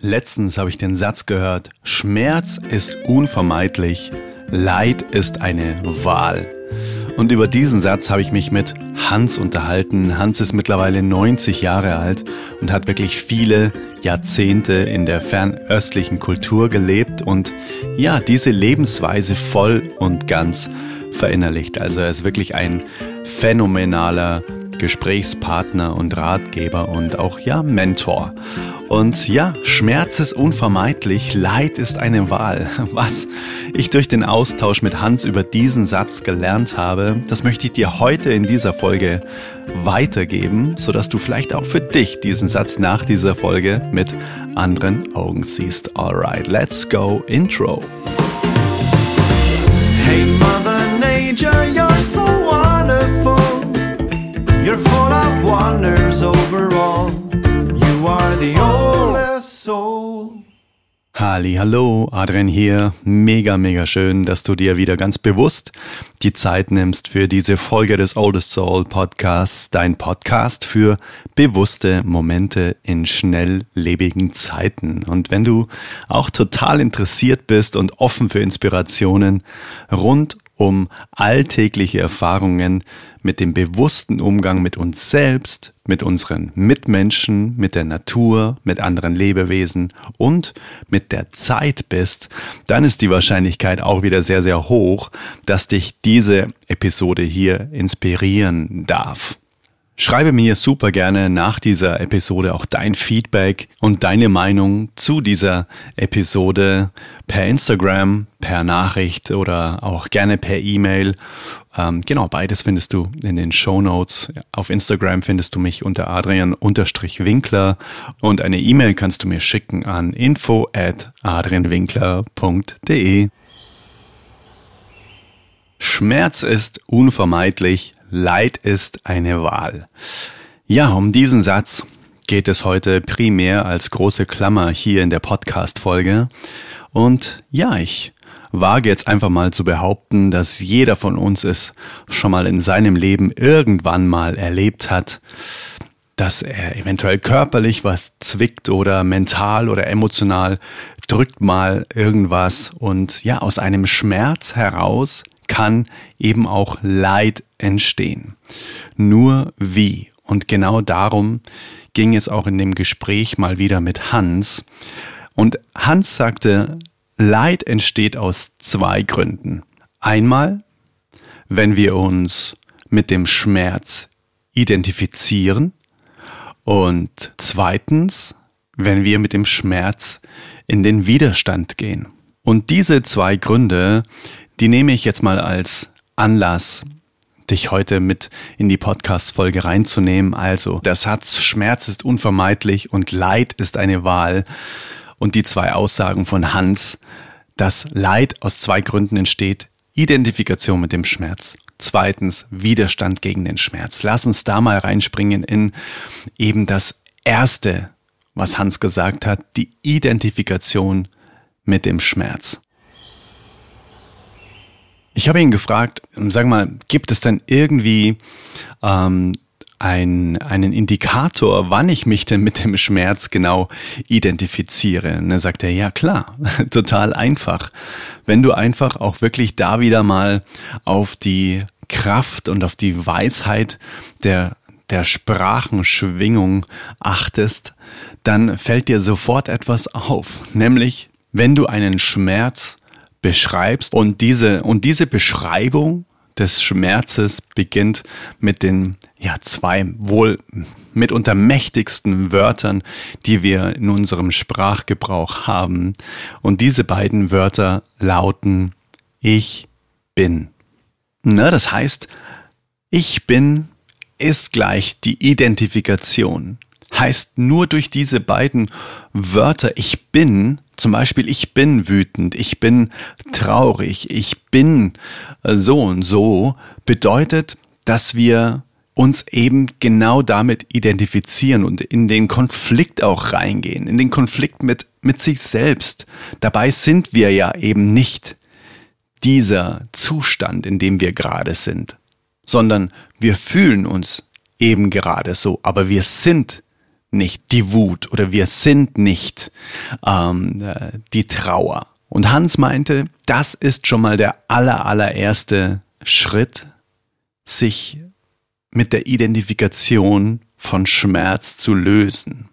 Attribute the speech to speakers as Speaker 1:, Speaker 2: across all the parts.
Speaker 1: Letztens habe ich den Satz gehört, Schmerz ist unvermeidlich, Leid ist eine Wahl. Und über diesen Satz habe ich mich mit Hans unterhalten. Hans ist mittlerweile 90 Jahre alt und hat wirklich viele Jahrzehnte in der fernöstlichen Kultur gelebt und ja, diese Lebensweise voll und ganz verinnerlicht. Also er ist wirklich ein phänomenaler Gesprächspartner und Ratgeber und auch ja Mentor. Und ja, Schmerz ist unvermeidlich, Leid ist eine Wahl. Was ich durch den Austausch mit Hans über diesen Satz gelernt habe, das möchte ich dir heute in dieser Folge weitergeben, sodass du vielleicht auch für dich diesen Satz nach dieser Folge mit anderen Augen siehst. Alright, let's go Intro. Hey Mother Nature, you're so wonderful. You're full of wonders overall. Halli, hallo, Adrian hier. Mega, mega schön, dass du dir wieder ganz bewusst die Zeit nimmst für diese Folge des Oldest Soul Podcasts, dein Podcast für bewusste Momente in schnelllebigen Zeiten. Und wenn du auch total interessiert bist und offen für Inspirationen rund um alltägliche Erfahrungen mit dem bewussten Umgang mit uns selbst, mit unseren Mitmenschen, mit der Natur, mit anderen Lebewesen und mit der Zeit bist, dann ist die Wahrscheinlichkeit auch wieder sehr, sehr hoch, dass dich diese Episode hier inspirieren darf. Schreibe mir super gerne nach dieser Episode auch dein Feedback und deine Meinung zu dieser Episode per Instagram, per Nachricht oder auch gerne per E-Mail. Ähm, genau, beides findest du in den Show Notes. Auf Instagram findest du mich unter Adrian-Winkler und eine E-Mail kannst du mir schicken an info at adrianwinkler.de. Schmerz ist unvermeidlich, Leid ist eine Wahl. Ja, um diesen Satz geht es heute primär als große Klammer hier in der Podcast-Folge. Und ja, ich wage jetzt einfach mal zu behaupten, dass jeder von uns es schon mal in seinem Leben irgendwann mal erlebt hat, dass er eventuell körperlich was zwickt oder mental oder emotional drückt mal irgendwas und ja, aus einem Schmerz heraus kann eben auch Leid entstehen. Nur wie? Und genau darum ging es auch in dem Gespräch mal wieder mit Hans. Und Hans sagte, Leid entsteht aus zwei Gründen. Einmal, wenn wir uns mit dem Schmerz identifizieren und zweitens, wenn wir mit dem Schmerz in den Widerstand gehen. Und diese zwei Gründe, die nehme ich jetzt mal als Anlass, dich heute mit in die Podcast-Folge reinzunehmen. Also, der Satz Schmerz ist unvermeidlich und Leid ist eine Wahl. Und die zwei Aussagen von Hans, dass Leid aus zwei Gründen entsteht. Identifikation mit dem Schmerz. Zweitens, Widerstand gegen den Schmerz. Lass uns da mal reinspringen in eben das erste, was Hans gesagt hat, die Identifikation mit dem Schmerz. Ich habe ihn gefragt, sag mal, gibt es denn irgendwie ähm, ein, einen Indikator, wann ich mich denn mit dem Schmerz genau identifiziere? Und dann sagt er, ja klar, total einfach. Wenn du einfach auch wirklich da wieder mal auf die Kraft und auf die Weisheit der der Sprachenschwingung achtest, dann fällt dir sofort etwas auf, nämlich wenn du einen Schmerz beschreibst. Und diese, und diese Beschreibung des Schmerzes beginnt mit den ja, zwei wohl mitunter mächtigsten Wörtern, die wir in unserem Sprachgebrauch haben. Und diese beiden Wörter lauten Ich bin. Na, das heißt, ich bin ist gleich die Identifikation. Heißt nur durch diese beiden Wörter Ich bin zum Beispiel, ich bin wütend, ich bin traurig, ich bin äh, so und so, bedeutet, dass wir uns eben genau damit identifizieren und in den Konflikt auch reingehen, in den Konflikt mit, mit sich selbst. Dabei sind wir ja eben nicht dieser Zustand, in dem wir gerade sind, sondern wir fühlen uns eben gerade so, aber wir sind nicht die Wut oder wir sind nicht ähm, äh, die Trauer. Und Hans meinte, das ist schon mal der aller, allererste Schritt, sich mit der Identifikation von Schmerz zu lösen.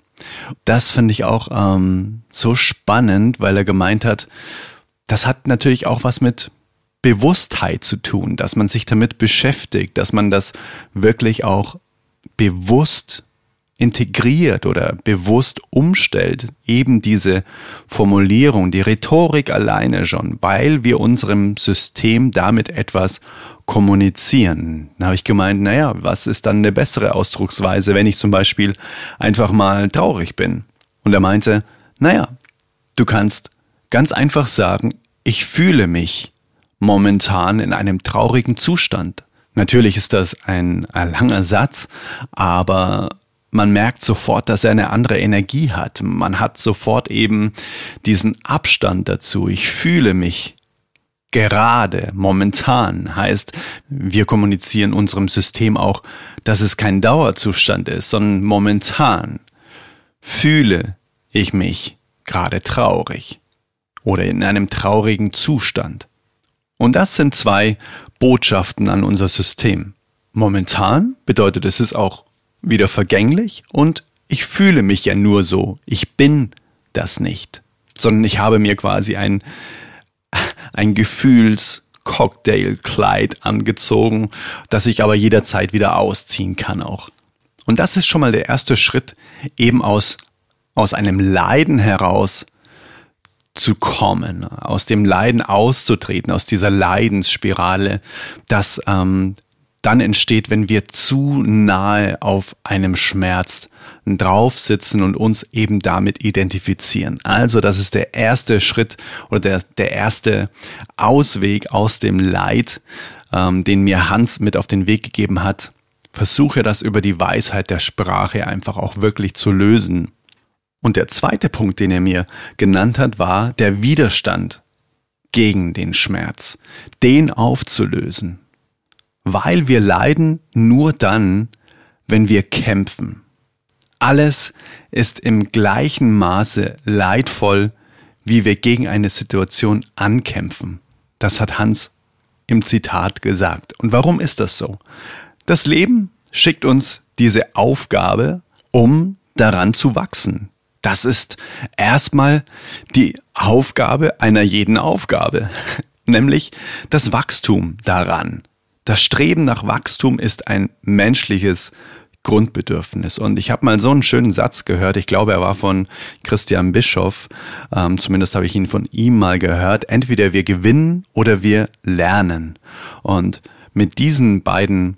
Speaker 1: Das finde ich auch ähm, so spannend, weil er gemeint hat, das hat natürlich auch was mit Bewusstheit zu tun, dass man sich damit beschäftigt, dass man das wirklich auch bewusst integriert oder bewusst umstellt, eben diese Formulierung, die Rhetorik alleine schon, weil wir unserem System damit etwas kommunizieren. Da habe ich gemeint, naja, was ist dann eine bessere Ausdrucksweise, wenn ich zum Beispiel einfach mal traurig bin? Und er meinte, naja, du kannst ganz einfach sagen, ich fühle mich momentan in einem traurigen Zustand. Natürlich ist das ein, ein langer Satz, aber man merkt sofort, dass er eine andere Energie hat. Man hat sofort eben diesen Abstand dazu. Ich fühle mich gerade, momentan. Heißt, wir kommunizieren unserem System auch, dass es kein Dauerzustand ist, sondern momentan fühle ich mich gerade traurig oder in einem traurigen Zustand. Und das sind zwei Botschaften an unser System. Momentan bedeutet es, ist auch wieder vergänglich und ich fühle mich ja nur so. Ich bin das nicht, sondern ich habe mir quasi ein, ein Gefühls-Cocktail-Kleid angezogen, das ich aber jederzeit wieder ausziehen kann auch. Und das ist schon mal der erste Schritt, eben aus, aus einem Leiden heraus zu kommen, aus dem Leiden auszutreten, aus dieser Leidensspirale, dass ähm, dann entsteht, wenn wir zu nahe auf einem Schmerz draufsitzen und uns eben damit identifizieren. Also das ist der erste Schritt oder der, der erste Ausweg aus dem Leid, ähm, den mir Hans mit auf den Weg gegeben hat. Versuche das über die Weisheit der Sprache einfach auch wirklich zu lösen. Und der zweite Punkt, den er mir genannt hat, war der Widerstand gegen den Schmerz, den aufzulösen weil wir leiden nur dann, wenn wir kämpfen. Alles ist im gleichen Maße leidvoll, wie wir gegen eine Situation ankämpfen. Das hat Hans im Zitat gesagt. Und warum ist das so? Das Leben schickt uns diese Aufgabe, um daran zu wachsen. Das ist erstmal die Aufgabe einer jeden Aufgabe, nämlich das Wachstum daran. Das Streben nach Wachstum ist ein menschliches Grundbedürfnis. Und ich habe mal so einen schönen Satz gehört, ich glaube, er war von Christian Bischoff, ähm, zumindest habe ich ihn von ihm mal gehört, entweder wir gewinnen oder wir lernen. Und mit diesen beiden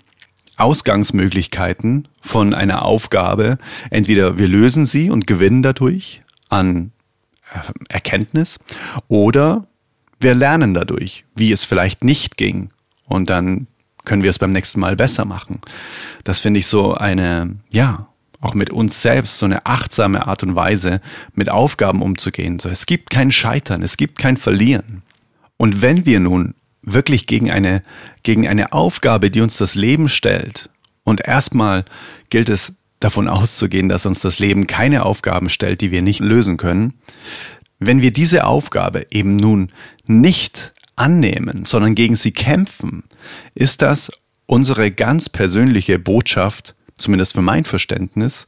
Speaker 1: Ausgangsmöglichkeiten von einer Aufgabe, entweder wir lösen sie und gewinnen dadurch an äh, Erkenntnis oder wir lernen dadurch, wie es vielleicht nicht ging. Und dann können wir es beim nächsten Mal besser machen? Das finde ich so eine, ja, auch mit uns selbst so eine achtsame Art und Weise, mit Aufgaben umzugehen. So, es gibt kein Scheitern, es gibt kein Verlieren. Und wenn wir nun wirklich gegen eine, gegen eine Aufgabe, die uns das Leben stellt, und erstmal gilt es davon auszugehen, dass uns das Leben keine Aufgaben stellt, die wir nicht lösen können, wenn wir diese Aufgabe eben nun nicht annehmen, sondern gegen sie kämpfen, ist das unsere ganz persönliche Botschaft, zumindest für mein Verständnis,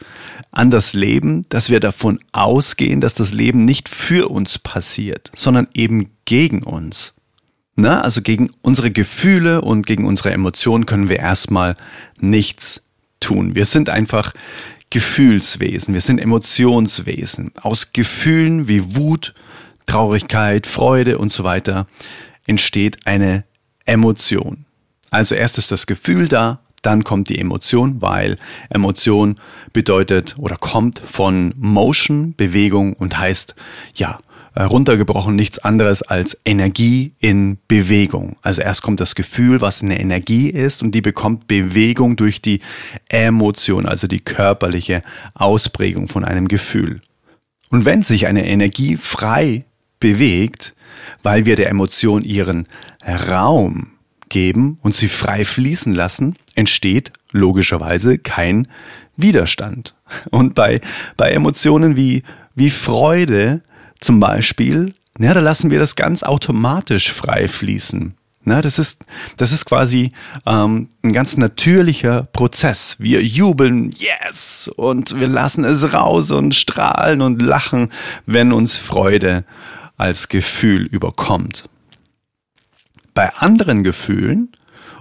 Speaker 1: an das Leben, dass wir davon ausgehen, dass das Leben nicht für uns passiert, sondern eben gegen uns. Na, also gegen unsere Gefühle und gegen unsere Emotionen können wir erstmal nichts tun. Wir sind einfach Gefühlswesen, wir sind Emotionswesen. Aus Gefühlen wie Wut, Traurigkeit, Freude und so weiter entsteht eine Emotion. Also erst ist das Gefühl da, dann kommt die Emotion, weil Emotion bedeutet oder kommt von Motion, Bewegung und heißt, ja, runtergebrochen nichts anderes als Energie in Bewegung. Also erst kommt das Gefühl, was eine Energie ist und die bekommt Bewegung durch die Emotion, also die körperliche Ausprägung von einem Gefühl. Und wenn sich eine Energie frei bewegt, weil wir der Emotion ihren Raum geben und sie frei fließen lassen, entsteht logischerweise kein Widerstand. Und bei, bei Emotionen wie, wie Freude zum Beispiel, ja, da lassen wir das ganz automatisch frei fließen. Na, das ist, das ist quasi ähm, ein ganz natürlicher Prozess. Wir jubeln, yes, und wir lassen es raus und strahlen und lachen, wenn uns Freude als Gefühl überkommt. Bei anderen Gefühlen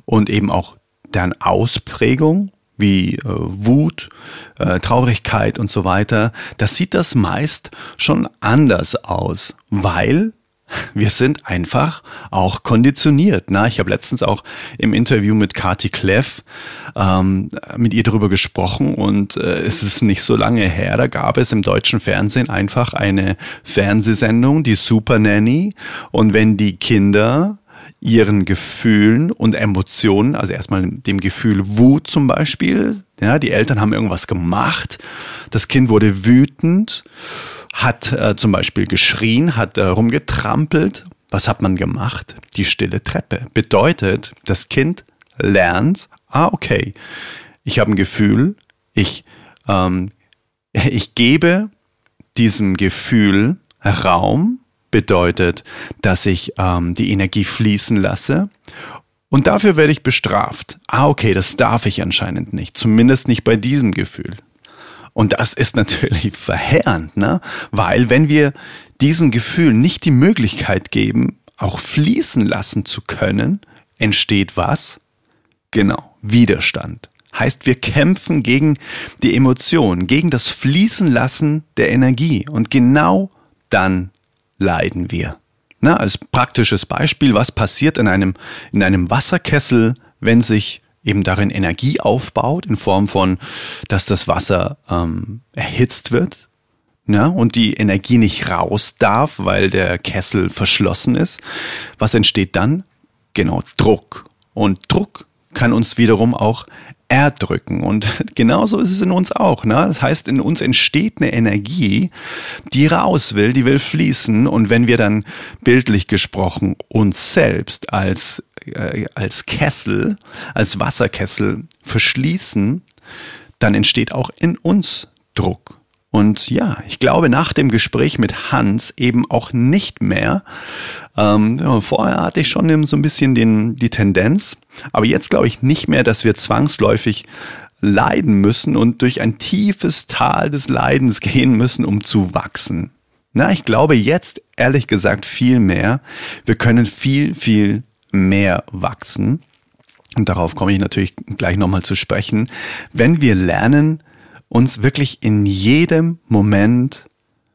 Speaker 1: und eben auch deren Ausprägung, wie äh, Wut, äh, Traurigkeit und so weiter, da sieht das meist schon anders aus, weil wir sind einfach auch konditioniert. Na, ich habe letztens auch im Interview mit Kati Kleff ähm, mit ihr darüber gesprochen und äh, es ist nicht so lange her, da gab es im deutschen Fernsehen einfach eine Fernsehsendung, die Super Nanny. Und wenn die Kinder ihren Gefühlen und Emotionen, also erstmal dem Gefühl Wut zum Beispiel, ja, die Eltern haben irgendwas gemacht, das Kind wurde wütend hat äh, zum Beispiel geschrien, hat äh, rumgetrampelt. Was hat man gemacht? Die stille Treppe. Bedeutet, das Kind lernt, ah, okay, ich habe ein Gefühl, ich, ähm, ich gebe diesem Gefühl Raum, bedeutet, dass ich ähm, die Energie fließen lasse. Und dafür werde ich bestraft. Ah, okay, das darf ich anscheinend nicht. Zumindest nicht bei diesem Gefühl. Und das ist natürlich verheerend, ne? weil wenn wir diesen Gefühlen nicht die Möglichkeit geben, auch fließen lassen zu können, entsteht was? Genau, Widerstand. Heißt, wir kämpfen gegen die Emotionen, gegen das Fließen lassen der Energie. Und genau dann leiden wir. Na, als praktisches Beispiel, was passiert in einem, in einem Wasserkessel, wenn sich eben darin Energie aufbaut, in Form von, dass das Wasser ähm, erhitzt wird ja, und die Energie nicht raus darf, weil der Kessel verschlossen ist. Was entsteht dann? Genau, Druck. Und Druck kann uns wiederum auch erdrücken. Und genauso ist es in uns auch. Ne? Das heißt, in uns entsteht eine Energie, die raus will, die will fließen. Und wenn wir dann bildlich gesprochen uns selbst als äh, als Kessel, als Wasserkessel verschließen, dann entsteht auch in uns Druck. Und ja, ich glaube nach dem Gespräch mit Hans eben auch nicht mehr. Ähm, vorher hatte ich schon so ein bisschen den, die Tendenz, aber jetzt glaube ich nicht mehr, dass wir zwangsläufig leiden müssen und durch ein tiefes Tal des Leidens gehen müssen, um zu wachsen. Na, ich glaube jetzt ehrlich gesagt viel mehr. Wir können viel, viel mehr wachsen. Und darauf komme ich natürlich gleich nochmal zu sprechen. Wenn wir lernen, uns wirklich in jedem Moment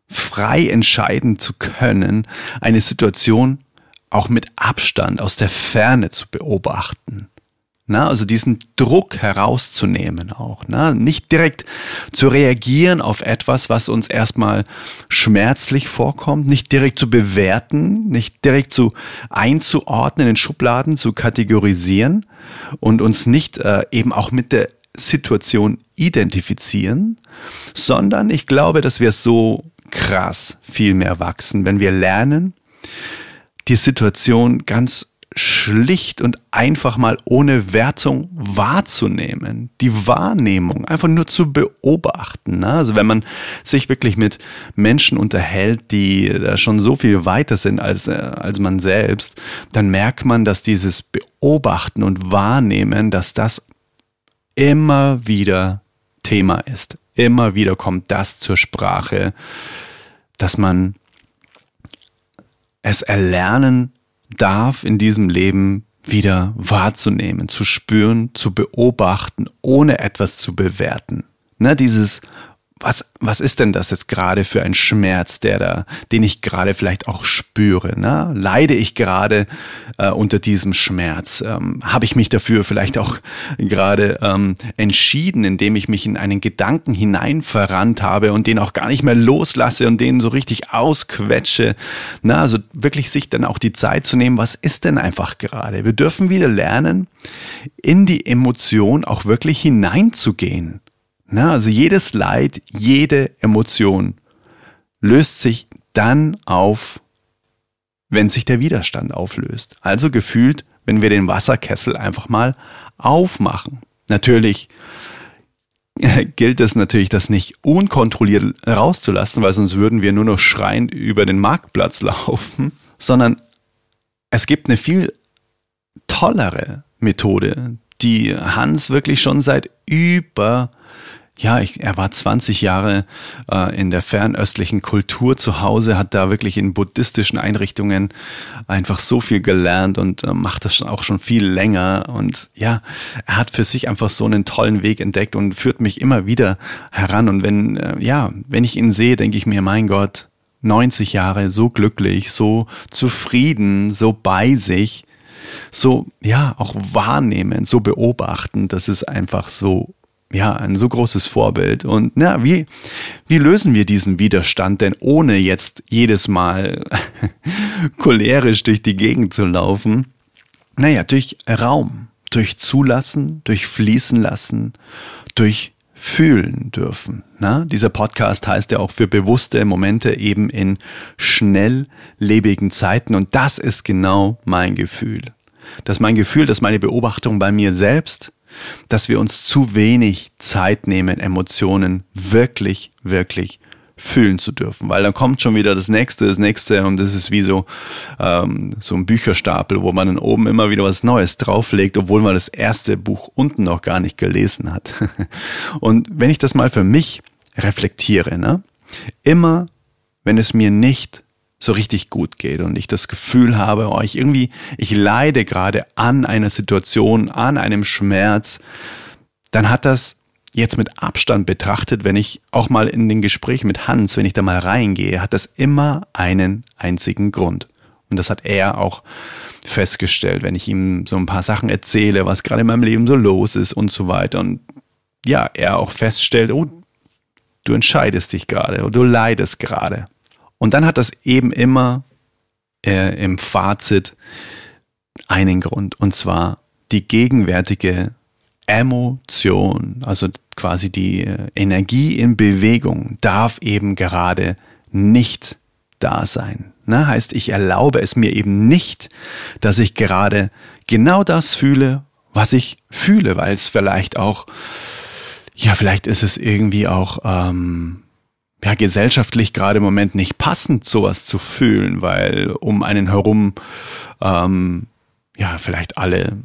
Speaker 1: frei entscheiden zu können, eine Situation auch mit Abstand aus der Ferne zu beobachten. Na, also diesen Druck herauszunehmen auch. Na, nicht direkt zu reagieren auf etwas, was uns erstmal schmerzlich vorkommt, nicht direkt zu bewerten, nicht direkt zu einzuordnen, in Schubladen zu kategorisieren und uns nicht äh, eben auch mit der Situation identifizieren, sondern ich glaube, dass wir so krass viel mehr wachsen, wenn wir lernen, die Situation ganz schlicht und einfach mal ohne Wertung wahrzunehmen. Die Wahrnehmung einfach nur zu beobachten. Ne? Also wenn man sich wirklich mit Menschen unterhält, die da schon so viel weiter sind als, äh, als man selbst, dann merkt man, dass dieses Beobachten und Wahrnehmen, dass das immer wieder Thema ist. Immer wieder kommt das zur Sprache, dass man es erlernen darf in diesem Leben wieder wahrzunehmen, zu spüren, zu beobachten, ohne etwas zu bewerten. Ne, dieses was, was ist denn das jetzt gerade für ein Schmerz, der da, den ich gerade vielleicht auch spüre? Ne? Leide ich gerade äh, unter diesem Schmerz? Ähm, Habe ich mich dafür vielleicht auch gerade ähm, entschieden, indem ich mich in einen Gedanken hinein verrannt habe und den auch gar nicht mehr loslasse und den so richtig ausquetsche? Na, also wirklich sich dann auch die Zeit zu nehmen, was ist denn einfach gerade? Wir dürfen wieder lernen, in die Emotion auch wirklich hineinzugehen. Na, also jedes Leid, jede Emotion löst sich dann auf, wenn sich der Widerstand auflöst. Also gefühlt, wenn wir den Wasserkessel einfach mal aufmachen. Natürlich gilt es natürlich, das nicht unkontrolliert rauszulassen, weil sonst würden wir nur noch schreiend über den Marktplatz laufen, sondern es gibt eine viel tollere Methode, die Hans wirklich schon seit über ja, ich, er war 20 Jahre äh, in der fernöstlichen Kultur zu Hause, hat da wirklich in buddhistischen Einrichtungen einfach so viel gelernt und äh, macht das auch schon viel länger. Und ja, er hat für sich einfach so einen tollen Weg entdeckt und führt mich immer wieder heran. Und wenn, äh, ja, wenn ich ihn sehe, denke ich mir, mein Gott, 90 Jahre, so glücklich, so zufrieden, so bei sich, so, ja, auch wahrnehmen, so beobachten, das ist einfach so ja, ein so großes Vorbild. Und na, wie, wie lösen wir diesen Widerstand denn ohne jetzt jedes Mal cholerisch durch die Gegend zu laufen? Naja, durch Raum, durch Zulassen, durch Fließen lassen, durch fühlen dürfen. Na, dieser Podcast heißt ja auch für bewusste Momente eben in schnelllebigen Zeiten und das ist genau mein Gefühl. Das ist mein Gefühl, dass meine Beobachtung bei mir selbst dass wir uns zu wenig Zeit nehmen, Emotionen wirklich, wirklich fühlen zu dürfen, weil dann kommt schon wieder das nächste, das nächste und das ist wie so ähm, so ein Bücherstapel, wo man dann oben immer wieder was Neues drauflegt, obwohl man das erste Buch unten noch gar nicht gelesen hat. und wenn ich das mal für mich reflektiere, ne, immer wenn es mir nicht so richtig gut geht und ich das Gefühl habe, oh, ich irgendwie, ich leide gerade an einer Situation, an einem Schmerz, dann hat das jetzt mit Abstand betrachtet, wenn ich auch mal in den Gespräch mit Hans, wenn ich da mal reingehe, hat das immer einen einzigen Grund. Und das hat er auch festgestellt, wenn ich ihm so ein paar Sachen erzähle, was gerade in meinem Leben so los ist und so weiter. Und ja, er auch feststellt, oh, du entscheidest dich gerade, du leidest gerade. Und dann hat das eben immer äh, im Fazit einen Grund, und zwar die gegenwärtige Emotion, also quasi die äh, Energie in Bewegung, darf eben gerade nicht da sein. Ne? Heißt, ich erlaube es mir eben nicht, dass ich gerade genau das fühle, was ich fühle, weil es vielleicht auch, ja, vielleicht ist es irgendwie auch ähm, ja, gesellschaftlich gerade im Moment nicht passend, sowas zu fühlen, weil um einen herum ähm, ja vielleicht alle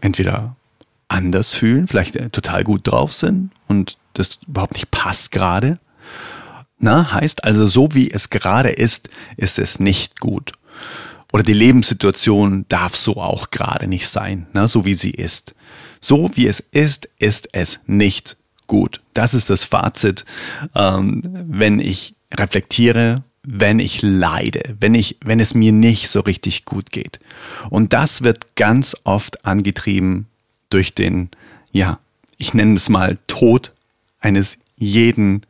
Speaker 1: entweder anders fühlen, vielleicht äh, total gut drauf sind und das überhaupt nicht passt gerade. Na, heißt also, so wie es gerade ist, ist es nicht gut. Oder die Lebenssituation darf so auch gerade nicht sein, na, so wie sie ist. So wie es ist, ist es nicht gut. Das ist das Fazit, ähm, wenn ich reflektiere, wenn ich leide, wenn ich, wenn es mir nicht so richtig gut geht. Und das wird ganz oft angetrieben durch den, ja, ich nenne es mal Tod eines jeden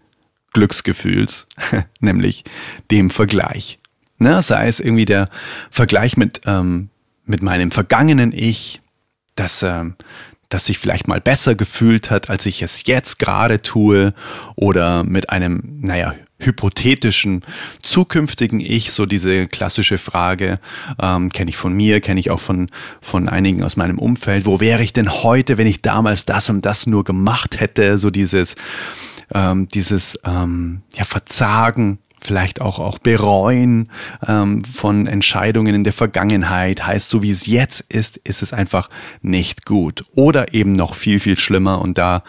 Speaker 1: Glücksgefühls, nämlich dem Vergleich. Ne, sei es irgendwie der Vergleich mit, ähm, mit meinem vergangenen Ich, das, ähm, das sich vielleicht mal besser gefühlt hat, als ich es jetzt gerade tue oder mit einem, naja, hypothetischen zukünftigen Ich, so diese klassische Frage, ähm, kenne ich von mir, kenne ich auch von, von einigen aus meinem Umfeld, wo wäre ich denn heute, wenn ich damals das und das nur gemacht hätte, so dieses, ähm, dieses ähm, ja, Verzagen vielleicht auch, auch bereuen ähm, von Entscheidungen in der Vergangenheit. Heißt, so wie es jetzt ist, ist es einfach nicht gut. Oder eben noch viel, viel schlimmer. Und da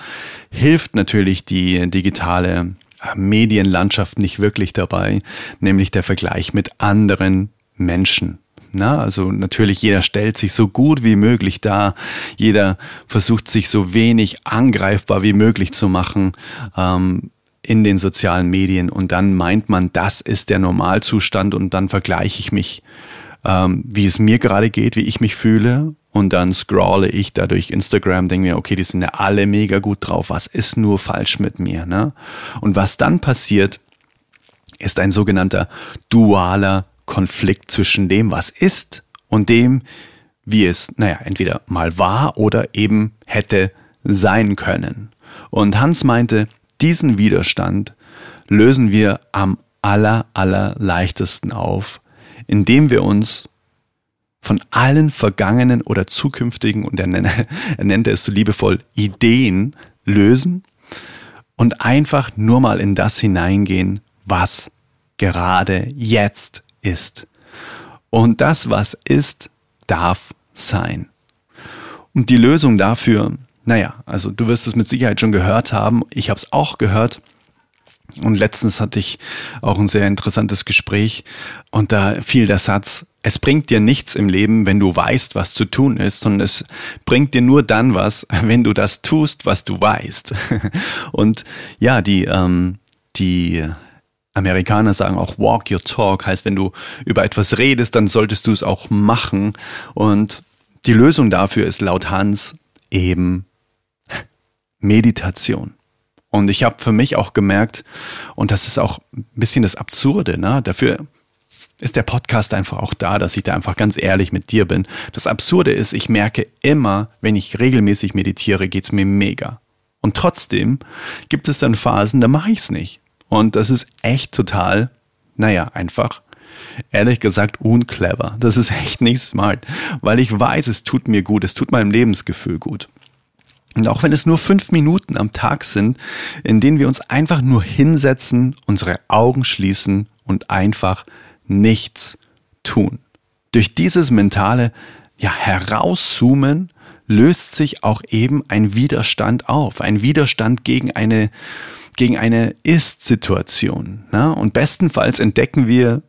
Speaker 1: hilft natürlich die digitale äh, Medienlandschaft nicht wirklich dabei, nämlich der Vergleich mit anderen Menschen. Na, also natürlich jeder stellt sich so gut wie möglich dar, jeder versucht sich so wenig angreifbar wie möglich zu machen. Ähm, in den sozialen Medien und dann meint man, das ist der Normalzustand und dann vergleiche ich mich, ähm, wie es mir gerade geht, wie ich mich fühle und dann scrolle ich da durch Instagram, denke mir, okay, die sind ja alle mega gut drauf, was ist nur falsch mit mir? Ne? Und was dann passiert, ist ein sogenannter dualer Konflikt zwischen dem, was ist und dem, wie es, naja, entweder mal war oder eben hätte sein können. Und Hans meinte, diesen Widerstand lösen wir am aller, aller leichtesten auf, indem wir uns von allen vergangenen oder zukünftigen, und er, nenne, er nennt es so liebevoll, Ideen lösen und einfach nur mal in das hineingehen, was gerade jetzt ist. Und das, was ist, darf sein. Und die Lösung dafür, naja, also du wirst es mit Sicherheit schon gehört haben, ich habe es auch gehört, und letztens hatte ich auch ein sehr interessantes Gespräch. Und da fiel der Satz, es bringt dir nichts im Leben, wenn du weißt, was zu tun ist, sondern es bringt dir nur dann was, wenn du das tust, was du weißt. Und ja, die, ähm, die Amerikaner sagen auch walk your talk, heißt, wenn du über etwas redest, dann solltest du es auch machen. Und die Lösung dafür ist laut Hans eben Meditation. Und ich habe für mich auch gemerkt, und das ist auch ein bisschen das Absurde, ne? dafür ist der Podcast einfach auch da, dass ich da einfach ganz ehrlich mit dir bin. Das Absurde ist, ich merke immer, wenn ich regelmäßig meditiere, geht's mir mega. Und trotzdem gibt es dann Phasen, da mache ich es nicht. Und das ist echt total, naja, einfach, ehrlich gesagt, unclever. Das ist echt nicht smart, weil ich weiß, es tut mir gut, es tut meinem Lebensgefühl gut. Und auch wenn es nur fünf Minuten am Tag sind, in denen wir uns einfach nur hinsetzen, unsere Augen schließen und einfach nichts tun. Durch dieses mentale ja, Herauszoomen löst sich auch eben ein Widerstand auf, ein Widerstand gegen eine, gegen eine Ist-Situation. Ne? Und bestenfalls entdecken wir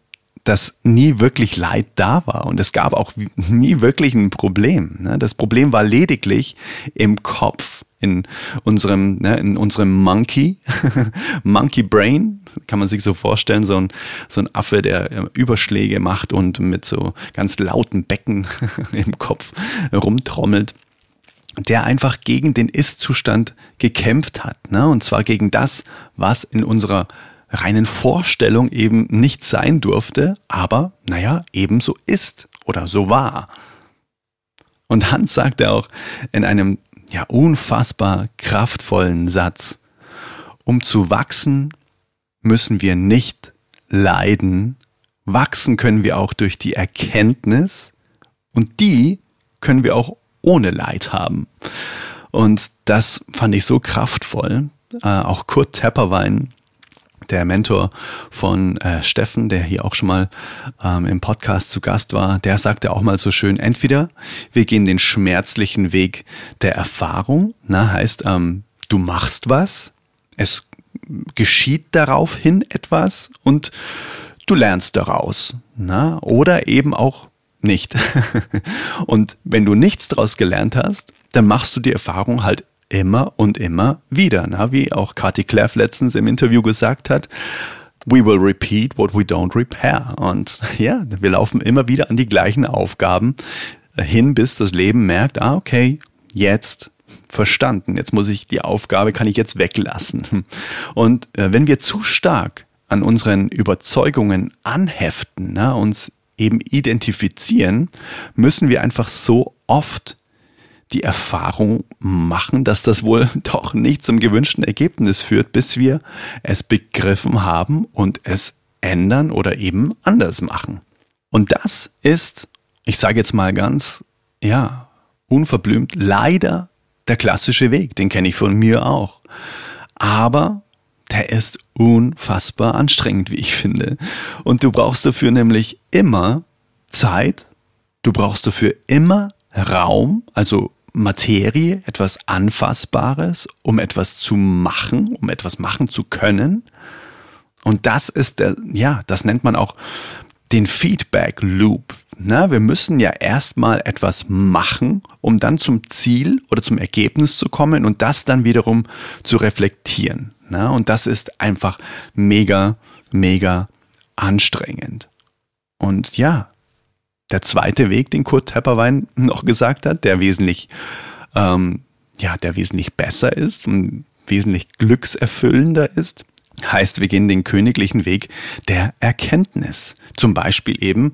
Speaker 1: dass nie wirklich Leid da war und es gab auch nie wirklich ein Problem. Ne? Das Problem war lediglich im Kopf, in unserem, ne, in unserem Monkey, Monkey Brain, kann man sich so vorstellen, so ein, so ein Affe, der äh, Überschläge macht und mit so ganz lauten Becken im Kopf rumtrommelt der einfach gegen den Ist-Zustand gekämpft hat. Ne? Und zwar gegen das, was in unserer reinen Vorstellung eben nicht sein durfte, aber naja, ebenso ist oder so war. Und Hans sagte auch in einem ja unfassbar kraftvollen Satz, um zu wachsen, müssen wir nicht leiden, wachsen können wir auch durch die Erkenntnis und die können wir auch ohne Leid haben. Und das fand ich so kraftvoll. Äh, auch Kurt Tepperwein der Mentor von äh, Steffen, der hier auch schon mal ähm, im Podcast zu Gast war, der sagte auch mal so schön, entweder wir gehen den schmerzlichen Weg der Erfahrung, na, heißt, ähm, du machst was, es geschieht daraufhin etwas und du lernst daraus, na, oder eben auch nicht. und wenn du nichts daraus gelernt hast, dann machst du die Erfahrung halt immer und immer wieder. Na, wie auch Cathy Cleff letztens im Interview gesagt hat, we will repeat what we don't repair. Und ja, wir laufen immer wieder an die gleichen Aufgaben hin, bis das Leben merkt, ah, okay, jetzt verstanden. Jetzt muss ich die Aufgabe, kann ich jetzt weglassen. Und äh, wenn wir zu stark an unseren Überzeugungen anheften, na, uns eben identifizieren, müssen wir einfach so oft die Erfahrung machen, dass das wohl doch nicht zum gewünschten Ergebnis führt, bis wir es begriffen haben und es ändern oder eben anders machen. Und das ist, ich sage jetzt mal ganz, ja, unverblümt, leider der klassische Weg. Den kenne ich von mir auch. Aber der ist unfassbar anstrengend, wie ich finde. Und du brauchst dafür nämlich immer Zeit, du brauchst dafür immer Raum, also Materie, etwas Anfassbares, um etwas zu machen, um etwas machen zu können. Und das ist der, ja, das nennt man auch den Feedback Loop. Na, wir müssen ja erstmal etwas machen, um dann zum Ziel oder zum Ergebnis zu kommen und das dann wiederum zu reflektieren. Na, und das ist einfach mega, mega anstrengend. Und ja, der zweite Weg, den Kurt Tepperwein noch gesagt hat, der wesentlich, ähm, ja, der wesentlich besser ist und wesentlich glückserfüllender ist, heißt, wir gehen den königlichen Weg der Erkenntnis. Zum Beispiel eben,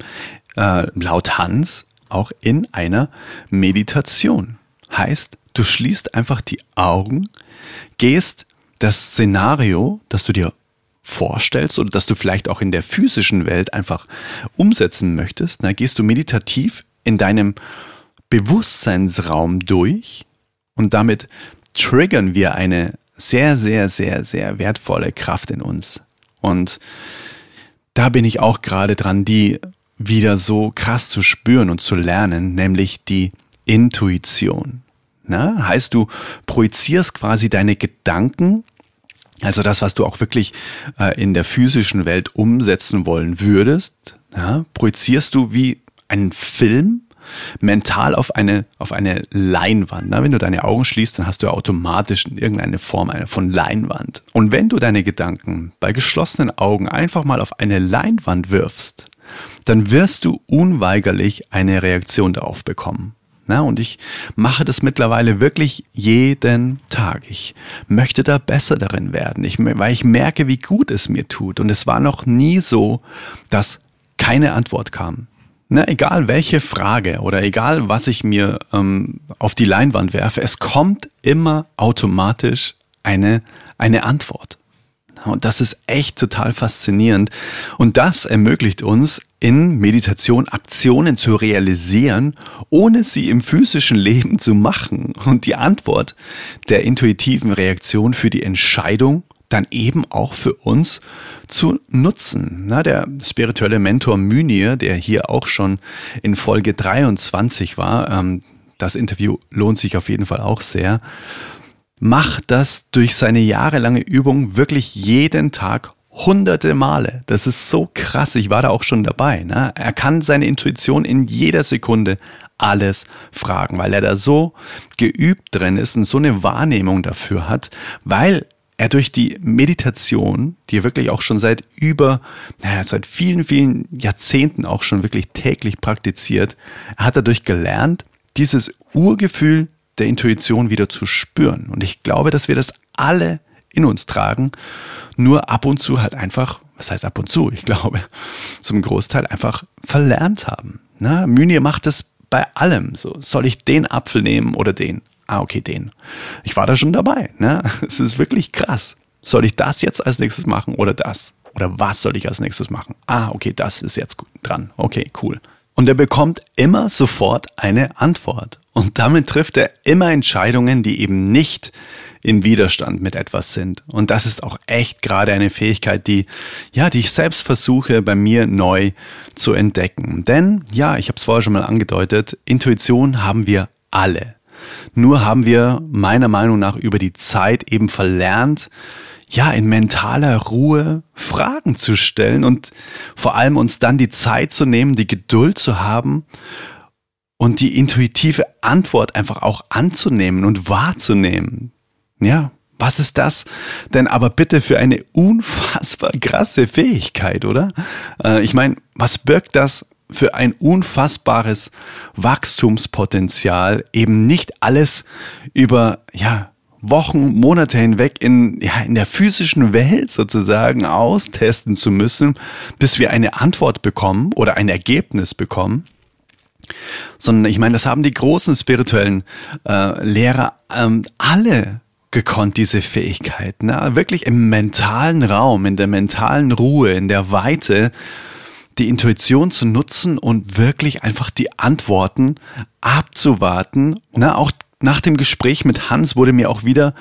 Speaker 1: äh, laut Hans, auch in einer Meditation. Heißt, du schließt einfach die Augen, gehst das Szenario, das du dir vorstellst oder dass du vielleicht auch in der physischen Welt einfach umsetzen möchtest, na, gehst du meditativ in deinem Bewusstseinsraum durch und damit triggern wir eine sehr, sehr, sehr, sehr wertvolle Kraft in uns. Und da bin ich auch gerade dran, die wieder so krass zu spüren und zu lernen, nämlich die Intuition. Na, heißt du projizierst quasi deine Gedanken, also das, was du auch wirklich äh, in der physischen Welt umsetzen wollen würdest, ja, projizierst du wie einen Film mental auf eine, auf eine Leinwand. Na, wenn du deine Augen schließt, dann hast du automatisch irgendeine Form von Leinwand. Und wenn du deine Gedanken bei geschlossenen Augen einfach mal auf eine Leinwand wirfst, dann wirst du unweigerlich eine Reaktion darauf bekommen. Na, und ich mache das mittlerweile wirklich jeden Tag. Ich möchte da besser darin werden, ich, weil ich merke, wie gut es mir tut. Und es war noch nie so, dass keine Antwort kam. Na, egal welche Frage oder egal was ich mir ähm, auf die Leinwand werfe, es kommt immer automatisch eine, eine Antwort. Und das ist echt total faszinierend. Und das ermöglicht uns, in Meditation Aktionen zu realisieren, ohne sie im physischen Leben zu machen. Und die Antwort der intuitiven Reaktion für die Entscheidung dann eben auch für uns zu nutzen. Na, der spirituelle Mentor Mynir, der hier auch schon in Folge 23 war, ähm, das Interview lohnt sich auf jeden Fall auch sehr, macht das durch seine jahrelange Übung wirklich jeden Tag hunderte Male. Das ist so krass. Ich war da auch schon dabei. Ne? Er kann seine Intuition in jeder Sekunde alles fragen, weil er da so geübt drin ist und so eine Wahrnehmung dafür hat, weil er durch die Meditation, die er wirklich auch schon seit über, naja, seit vielen, vielen Jahrzehnten auch schon wirklich täglich praktiziert, er hat dadurch gelernt, dieses Urgefühl der Intuition wieder zu spüren. Und ich glaube, dass wir das alle in uns tragen, nur ab und zu halt einfach, was heißt ab und zu? Ich glaube, zum Großteil einfach verlernt haben. Na, Mynir macht es bei allem. So, soll ich den Apfel nehmen oder den? Ah, okay, den. Ich war da schon dabei. Ne? Es ist wirklich krass. Soll ich das jetzt als nächstes machen oder das? Oder was soll ich als nächstes machen? Ah, okay, das ist jetzt dran. Okay, cool. Und er bekommt immer sofort eine Antwort. Und damit trifft er immer Entscheidungen, die eben nicht im Widerstand mit etwas sind. Und das ist auch echt gerade eine Fähigkeit, die, ja, die ich selbst versuche bei mir neu zu entdecken. Denn, ja, ich habe es vorher schon mal angedeutet, Intuition haben wir alle. Nur haben wir meiner Meinung nach über die Zeit eben verlernt, ja, in mentaler Ruhe Fragen zu stellen und vor allem uns dann die Zeit zu nehmen, die Geduld zu haben und die intuitive Antwort einfach auch anzunehmen und wahrzunehmen. Ja, was ist das denn aber bitte für eine unfassbar krasse Fähigkeit, oder? Äh, ich meine, was birgt das für ein unfassbares Wachstumspotenzial, eben nicht alles über, ja, Wochen, Monate hinweg in, ja, in der physischen Welt sozusagen austesten zu müssen, bis wir eine Antwort bekommen oder ein Ergebnis bekommen. Sondern ich meine, das haben die großen spirituellen äh, Lehrer ähm, alle gekonnt, diese Fähigkeit. Ne? Wirklich im mentalen Raum, in der mentalen Ruhe, in der Weite die Intuition zu nutzen und wirklich einfach die Antworten abzuwarten. Na, auch nach dem Gespräch mit Hans wurde mir auch wieder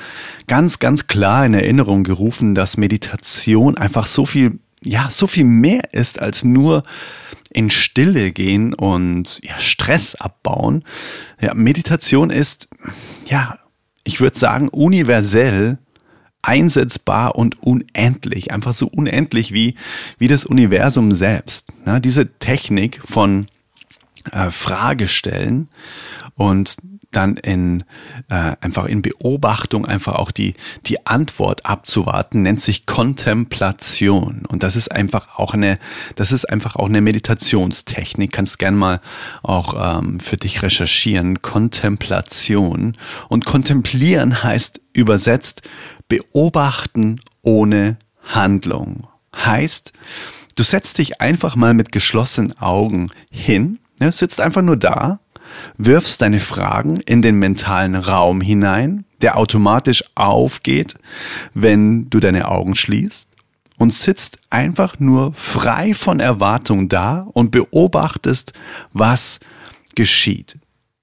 Speaker 1: ganz, ganz klar in Erinnerung gerufen, dass Meditation einfach so viel, ja, so viel mehr ist als nur in Stille gehen und ja, Stress abbauen. Ja, Meditation ist, ja, ich würde sagen, universell einsetzbar und unendlich. Einfach so unendlich wie, wie das Universum selbst. Na, diese Technik von äh, Fragestellen und dann in äh, einfach in Beobachtung einfach auch die die Antwort abzuwarten nennt sich Kontemplation. Und das ist einfach auch eine das ist einfach auch eine Meditationstechnik. Kannst gern mal auch ähm, für dich recherchieren. Kontemplation. Und kontemplieren heißt übersetzt beobachten ohne Handlung. Heißt du setzt dich einfach mal mit geschlossenen Augen hin ja, sitzt einfach nur da wirfst deine Fragen in den mentalen Raum hinein, der automatisch aufgeht, wenn du deine Augen schließt und sitzt einfach nur frei von Erwartung da und beobachtest, was geschieht,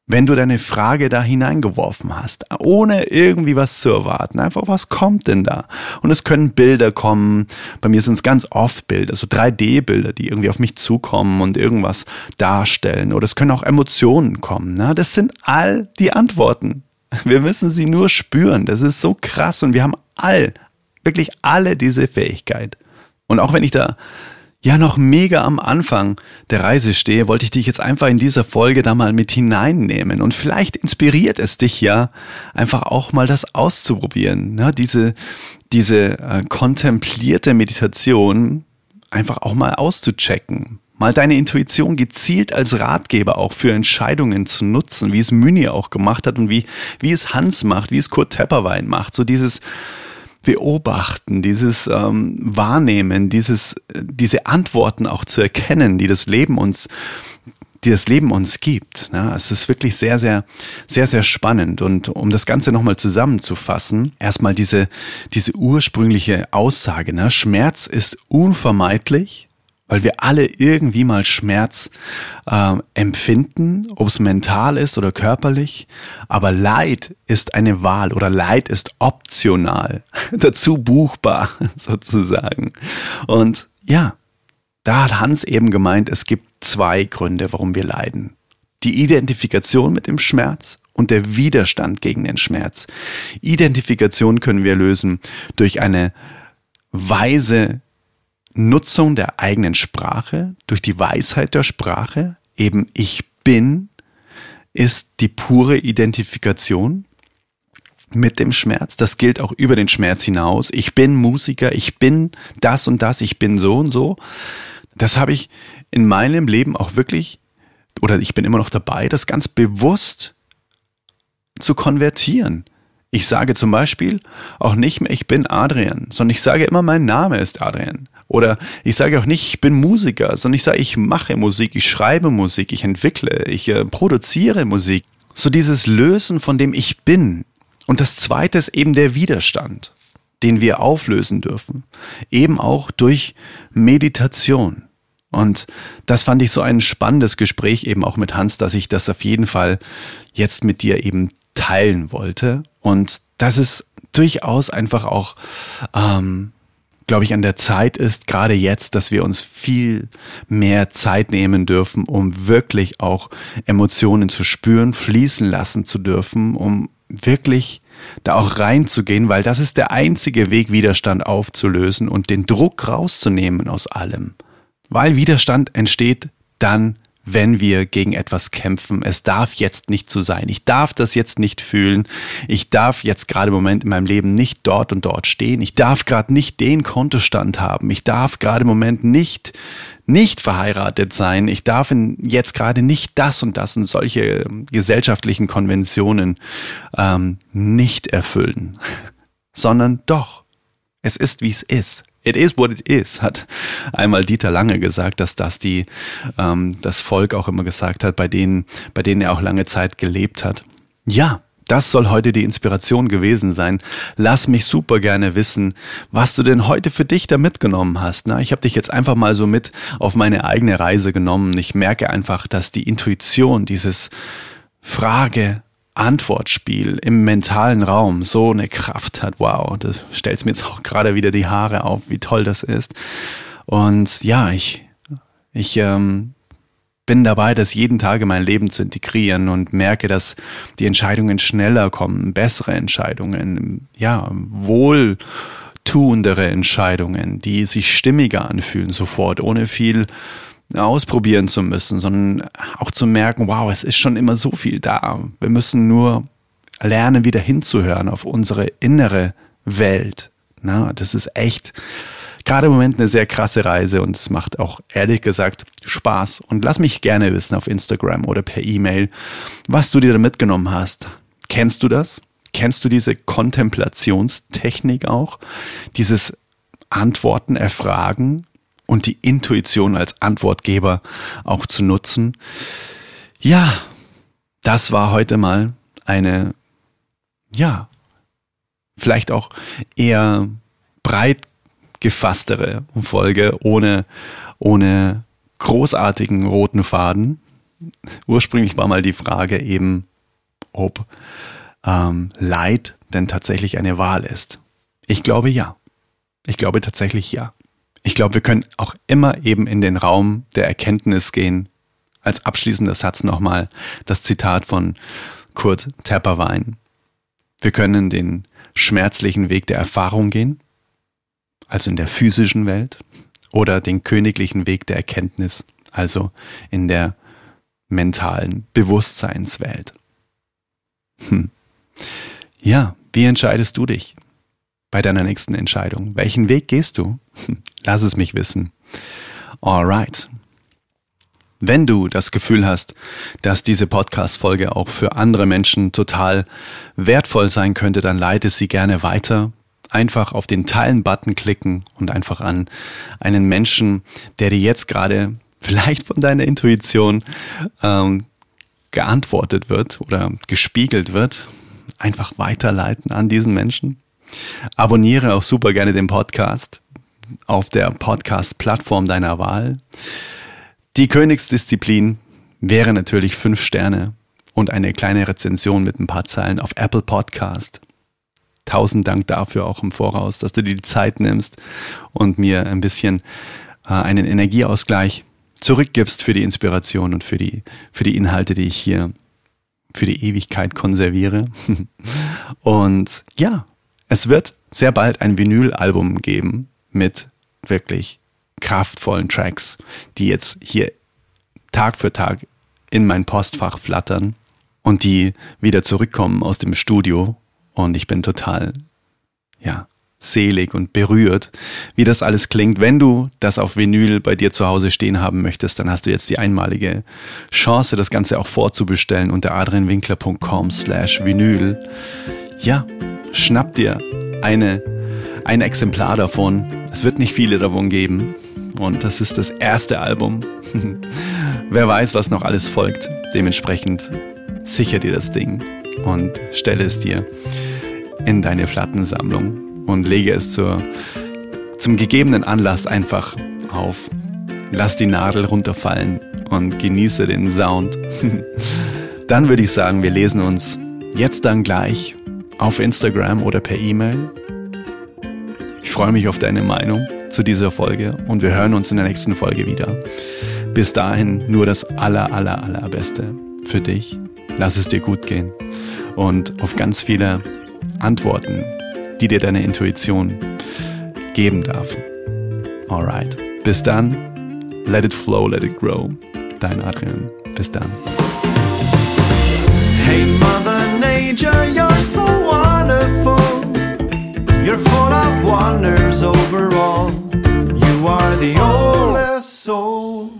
Speaker 1: wenn du deine Frage da hineingeworfen hast, ohne irgendwie was zu erwarten. Einfach, was kommt denn da? Und es können Bilder kommen. Bei mir sind es ganz oft Bilder, so 3D-Bilder, die irgendwie auf mich zukommen und irgendwas darstellen. Oder es können auch Emotionen kommen. Ne? Das sind all die Antworten. Wir müssen sie nur spüren. Das ist so krass und wir haben all, wirklich alle diese Fähigkeit. Und auch wenn ich da ja noch mega am Anfang der Reise stehe, wollte ich dich jetzt einfach in dieser Folge da mal mit hineinnehmen. Und vielleicht inspiriert es dich ja, einfach auch mal das auszuprobieren. Ja, diese, diese äh, kontemplierte Meditation einfach auch mal auszuchecken. Mal deine Intuition gezielt als Ratgeber auch für Entscheidungen zu nutzen, wie es Müni auch gemacht hat und wie, wie es Hans macht, wie es Kurt Tepperwein macht. So dieses, Beobachten, dieses ähm, Wahrnehmen, dieses, diese Antworten auch zu erkennen, die das Leben uns die das Leben uns gibt. Ja, es ist wirklich sehr, sehr, sehr, sehr spannend. Und um das Ganze nochmal zusammenzufassen, erstmal diese, diese ursprüngliche Aussage, ne? Schmerz ist unvermeidlich, weil wir alle irgendwie mal Schmerz äh, empfinden, ob es mental ist oder körperlich. Aber Leid ist eine Wahl oder Leid ist optional, dazu buchbar sozusagen. Und ja, da hat Hans eben gemeint, es gibt zwei Gründe, warum wir leiden. Die Identifikation mit dem Schmerz und der Widerstand gegen den Schmerz. Identifikation können wir lösen durch eine weise Nutzung der eigenen Sprache, durch die Weisheit der Sprache, eben ich bin, ist die pure Identifikation mit dem Schmerz. Das gilt auch über den Schmerz hinaus. Ich bin Musiker, ich bin das und das, ich bin so und so. Das habe ich in meinem Leben auch wirklich, oder ich bin immer noch dabei, das ganz bewusst zu konvertieren. Ich sage zum Beispiel auch nicht mehr, ich bin Adrian, sondern ich sage immer, mein Name ist Adrian. Oder ich sage auch nicht, ich bin Musiker, sondern ich sage, ich mache Musik, ich schreibe Musik, ich entwickle, ich äh, produziere Musik. So dieses Lösen von dem ich bin. Und das zweite ist eben der Widerstand, den wir auflösen dürfen. Eben auch durch Meditation. Und das fand ich so ein spannendes Gespräch eben auch mit Hans, dass ich das auf jeden Fall jetzt mit dir eben teilen wollte. Und das ist durchaus einfach auch ähm, glaube ich, an der Zeit ist, gerade jetzt, dass wir uns viel mehr Zeit nehmen dürfen, um wirklich auch Emotionen zu spüren, fließen lassen zu dürfen, um wirklich da auch reinzugehen, weil das ist der einzige Weg, Widerstand aufzulösen und den Druck rauszunehmen aus allem. Weil Widerstand entsteht dann, wenn wir gegen etwas kämpfen. Es darf jetzt nicht so sein. Ich darf das jetzt nicht fühlen. Ich darf jetzt gerade im Moment in meinem Leben nicht dort und dort stehen. Ich darf gerade nicht den Kontostand haben. Ich darf gerade im Moment nicht nicht verheiratet sein. Ich darf jetzt gerade nicht das und das und solche gesellschaftlichen Konventionen ähm, nicht erfüllen, sondern doch. Es ist, wie es ist. It is what it is, hat einmal Dieter Lange gesagt, dass das die, ähm, das Volk auch immer gesagt hat, bei denen, bei denen er auch lange Zeit gelebt hat. Ja, das soll heute die Inspiration gewesen sein. Lass mich super gerne wissen, was du denn heute für dich da mitgenommen hast. Na, ich habe dich jetzt einfach mal so mit auf meine eigene Reise genommen. Ich merke einfach, dass die Intuition, dieses Frage, Antwortspiel im mentalen Raum so eine Kraft hat. Wow, das stellt mir jetzt auch gerade wieder die Haare auf, wie toll das ist. Und ja, ich, ich ähm, bin dabei, das jeden Tag in mein Leben zu integrieren und merke, dass die Entscheidungen schneller kommen, bessere Entscheidungen, ja, wohltuendere Entscheidungen, die sich stimmiger anfühlen sofort, ohne viel ausprobieren zu müssen, sondern auch zu merken, wow, es ist schon immer so viel da. Wir müssen nur lernen, wieder hinzuhören auf unsere innere Welt. Na, das ist echt gerade im Moment eine sehr krasse Reise und es macht auch ehrlich gesagt Spaß. Und lass mich gerne wissen auf Instagram oder per E-Mail, was du dir da mitgenommen hast. Kennst du das? Kennst du diese Kontemplationstechnik auch? Dieses Antworten erfragen, und die Intuition als Antwortgeber auch zu nutzen. Ja, das war heute mal eine, ja, vielleicht auch eher breit gefasstere Folge ohne, ohne großartigen roten Faden. ursprünglich war mal die Frage eben, ob ähm, Leid denn tatsächlich eine Wahl ist. Ich glaube ja. Ich glaube tatsächlich ja. Ich glaube, wir können auch immer eben in den Raum der Erkenntnis gehen. Als abschließender Satz nochmal das Zitat von Kurt Tepperwein. Wir können den schmerzlichen Weg der Erfahrung gehen, also in der physischen Welt, oder den königlichen Weg der Erkenntnis, also in der mentalen Bewusstseinswelt. Hm. Ja, wie entscheidest du dich bei deiner nächsten Entscheidung? Welchen Weg gehst du? Lass es mich wissen. Alright. Wenn du das Gefühl hast, dass diese Podcast-Folge auch für andere Menschen total wertvoll sein könnte, dann leite sie gerne weiter. Einfach auf den Teilen-Button klicken und einfach an einen Menschen, der dir jetzt gerade vielleicht von deiner Intuition ähm, geantwortet wird oder gespiegelt wird, einfach weiterleiten an diesen Menschen. Abonniere auch super gerne den Podcast auf der Podcast-Plattform deiner Wahl. Die Königsdisziplin wäre natürlich fünf Sterne und eine kleine Rezension mit ein paar Zeilen auf Apple Podcast. Tausend Dank dafür auch im Voraus, dass du dir die Zeit nimmst und mir ein bisschen äh, einen Energieausgleich zurückgibst für die Inspiration und für die, für die Inhalte, die ich hier für die Ewigkeit konserviere. und ja, es wird sehr bald ein Vinylalbum geben mit wirklich kraftvollen Tracks, die jetzt hier Tag für Tag in mein Postfach flattern und die wieder zurückkommen aus dem Studio. Und ich bin total, ja, selig und berührt, wie das alles klingt. Wenn du das auf Vinyl bei dir zu Hause stehen haben möchtest, dann hast du jetzt die einmalige Chance, das Ganze auch vorzubestellen unter adrianwinkler.com slash Vinyl. Ja, schnapp dir eine, ein Exemplar davon. Es wird nicht viele davon geben. Und das ist das erste Album. Wer weiß, was noch alles folgt. Dementsprechend sicher dir das Ding und stelle es dir in deine Plattensammlung und lege es zur, zum gegebenen Anlass einfach auf. Lass die Nadel runterfallen und genieße den Sound. dann würde ich sagen, wir lesen uns jetzt dann gleich auf Instagram oder per E-Mail. Ich freue mich auf deine Meinung zu dieser Folge und wir hören uns in der nächsten Folge wieder. Bis dahin nur das aller, aller, allerbeste für dich. Lass es dir gut gehen und auf ganz viele Antworten, die dir deine Intuition geben darf. Alright. Bis dann. Let it flow, let it grow. Dein Adrian. Bis dann. Hey Mother Nature, full of wonders overall. You are the oldest soul.